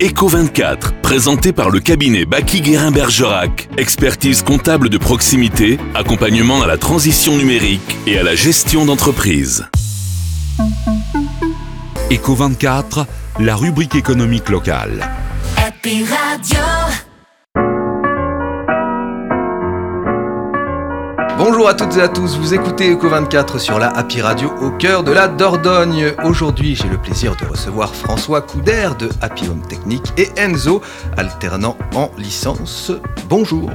Eco24, présenté par le cabinet Baki Guérin Bergerac. Expertise comptable de proximité, accompagnement à la transition numérique et à la gestion d'entreprise. Eco24, la rubrique économique locale. Happy Radio. Bonjour à toutes et à tous, vous écoutez Eco24 sur la Happy Radio au cœur de la Dordogne. Aujourd'hui, j'ai le plaisir de recevoir François Couder de Happy Home Technique et Enzo, alternant en licence. Bonjour.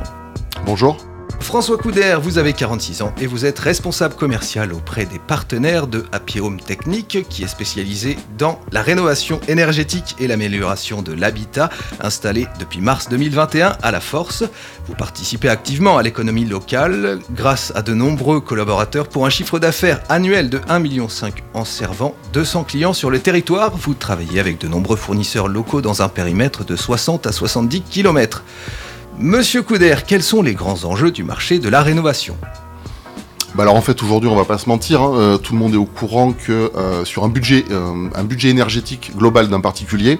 Bonjour. François Couder, vous avez 46 ans et vous êtes responsable commercial auprès des partenaires de Happy Home Technique qui est spécialisé dans la rénovation énergétique et l'amélioration de l'habitat installé depuis mars 2021 à la Force. Vous participez activement à l'économie locale grâce à de nombreux collaborateurs pour un chiffre d'affaires annuel de 1,5 million en servant 200 clients sur le territoire. Vous travaillez avec de nombreux fournisseurs locaux dans un périmètre de 60 à 70 km. Monsieur Couder, quels sont les grands enjeux du marché de la rénovation? Bah alors en fait aujourd'hui on va pas se mentir, hein, euh, tout le monde est au courant que euh, sur un budget, euh, un budget énergétique global d'un particulier,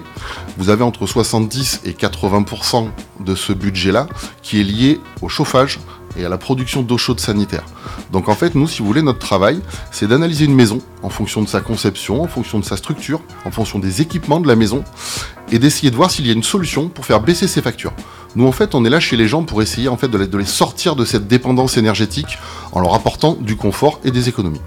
vous avez entre 70 et 80% de ce budget-là qui est lié au chauffage et à la production d'eau chaude sanitaire. Donc en fait nous si vous voulez notre travail c'est d'analyser une maison en fonction de sa conception, en fonction de sa structure, en fonction des équipements de la maison et d'essayer de voir s'il y a une solution pour faire baisser ses factures. Nous, en fait, on est là chez les gens pour essayer en fait, de les, de les sortir de cette dépendance énergétique en leur apportant du confort et des économies.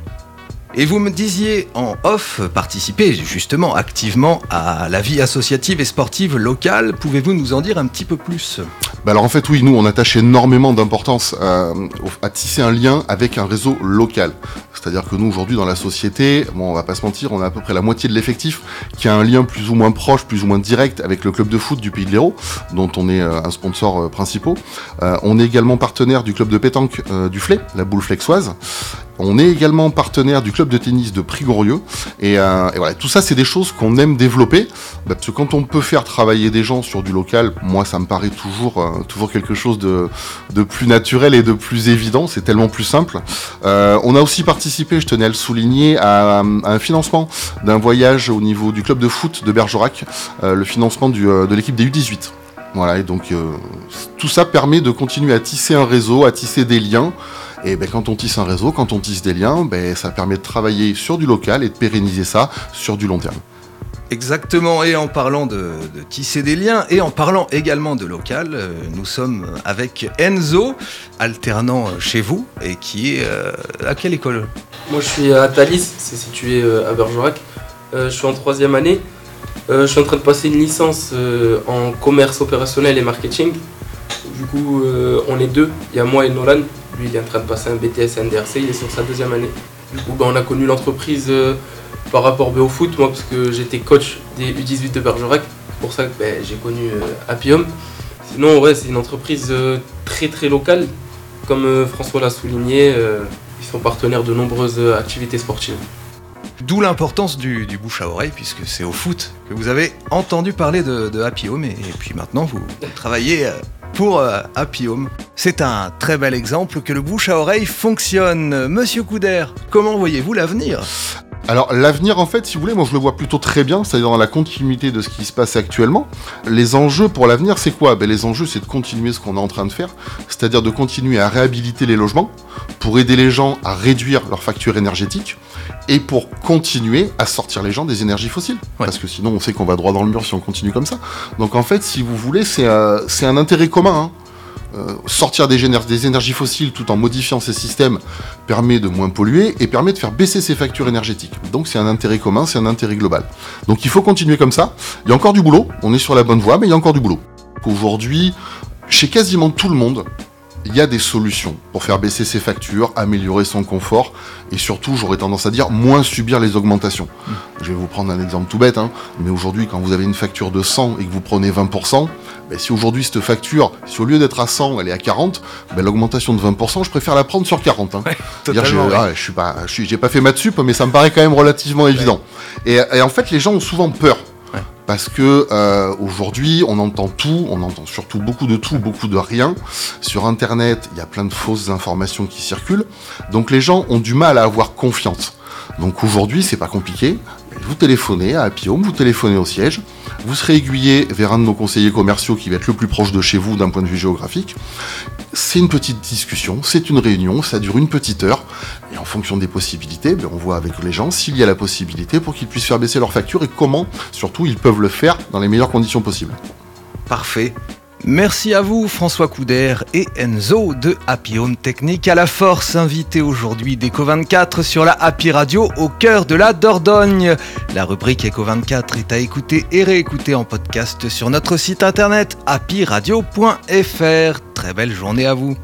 Et vous me disiez en off participer justement activement à la vie associative et sportive locale. Pouvez-vous nous en dire un petit peu plus? Bah alors en fait oui, nous on attache énormément d'importance à, à, tisser un lien avec un réseau local. C'est-à-dire que nous aujourd'hui dans la société, bon on va pas se mentir, on a à peu près la moitié de l'effectif qui a un lien plus ou moins proche, plus ou moins direct avec le club de foot du Pays de l'Hérault, dont on est euh, un sponsor euh, principal. Euh, on est également partenaire du club de pétanque euh, du Flé, la boule flexoise. On est également partenaire du club de tennis de Prigorieux. Et, euh, et voilà, tout ça, c'est des choses qu'on aime développer. Bah, parce que quand on peut faire travailler des gens sur du local, moi, ça me paraît toujours, euh, toujours quelque chose de, de, plus naturel et de plus évident. C'est tellement plus simple. Euh, on a aussi participé, je tenais à le souligner, à, un financement d'un voyage au niveau du club de foot de Bergerac, le financement du, de l'équipe des U18. Voilà, et donc tout ça permet de continuer à tisser un réseau, à tisser des liens. Et ben, quand on tisse un réseau, quand on tisse des liens, ben, ça permet de travailler sur du local et de pérenniser ça sur du long terme. Exactement, et en parlant de, de, tisser des liens et en parlant également de local, euh, nous sommes avec Enzo, alternant chez vous, et qui est euh, à quelle école? Moi je suis à Thalys, c'est situé euh, à Bergerac. je suis en troisième année. je suis en train de passer une licence en commerce opérationnel et marketing. Du coup, on est deux, il y a moi et Nolan, lui, il est en train de passer un BTS NDRC, il est sur sa deuxième année. Du coup, ben, on a connu l'entreprise euh, par rapport ben, au foot, moi, parce que j'étais coach des U18 de Bergerac. C'est pour ça que ben, j'ai connu euh, Appium. Sinon, ouais, c'est une entreprise euh, très très locale. Comme François l'a souligné, ils sont partenaires de nombreuses activités sportives. D'où l'importance du, bouche à oreille, puisque c'est au foot que vous avez entendu parler de, Happy Home, et, et puis maintenant vous, travaillez pour euh, Happy Home. C'est un très bel exemple que le bouche à oreille fonctionne. Monsieur Couder, comment voyez-vous l'avenir? Alors l'avenir en fait, si vous voulez, moi je le vois plutôt très bien, c'est-à-dire dans la continuité de ce qui se passe actuellement. Les enjeux pour l'avenir, c'est quoi? Ben, Les enjeux, c'est de continuer ce qu'on est en train de faire, c'est-à-dire de continuer à réhabiliter les logements pour aider les gens à réduire leur facture énergétique et pour continuer à sortir les gens des énergies fossiles. Ouais. Parce que sinon on sait qu'on va droit dans le mur si on continue comme ça. Donc en fait, si vous voulez, c'est euh, un intérêt commun. Hein. Euh, sortir des, des, énergies fossiles tout en modifiant ces systèmes permet de moins polluer et permet de faire baisser ses factures énergétiques. Donc c'est un intérêt commun, c'est un intérêt global. Donc il faut continuer comme ça. Il y a encore du boulot, on est sur la bonne voie, mais il y a encore du boulot. Aujourd'hui, chez quasiment tout le monde, il y a des solutions pour faire baisser ses factures, améliorer son confort et surtout, j'aurais tendance à dire, moins subir les augmentations. Mmh. Je vais vous prendre un exemple tout bête, hein, mais aujourd'hui, quand vous avez une facture de 100 et que vous prenez 20%, ben, si aujourd'hui cette facture, si au lieu d'être à 100, elle est à 40, ben, l'augmentation de 20%, je préfère la prendre sur 40. Hein. Ouais, je, ouais. ah, je suis pas, j'ai fait maths sup, mais ça me paraît quand même relativement ouais. évident. Et, et en fait, les gens ont souvent peur parce que euh, aujourd'hui on entend tout, on entend surtout beaucoup de tout, beaucoup de rien. Sur internet, il y a plein de fausses informations qui circulent, donc les gens ont du mal à avoir confiance. Donc aujourd'hui, c'est pas compliqué. Vous téléphonez à Happy Home, vous téléphonez au siège, Vous serez aiguillé vers un de nos conseillers commerciaux qui va être le plus proche de chez vous d'un point de vue géographique. C'est une petite discussion, c'est une réunion, ça dure une petite heure. Et en fonction des possibilités, ben, on voit avec les gens s'il y a la possibilité pour qu'ils puissent faire baisser leur facture et comment, surtout, ils peuvent le faire dans les meilleures conditions possibles. Parfait. Merci à vous François Couder et Enzo de Happy Home Technique à la force invité aujourd'hui d'Eco24 sur la Happy Radio au cœur de la Dordogne. La rubrique Eco24 est à écouter et réécouter en podcast sur notre site internet happyradio.fr. Très belle journée à vous.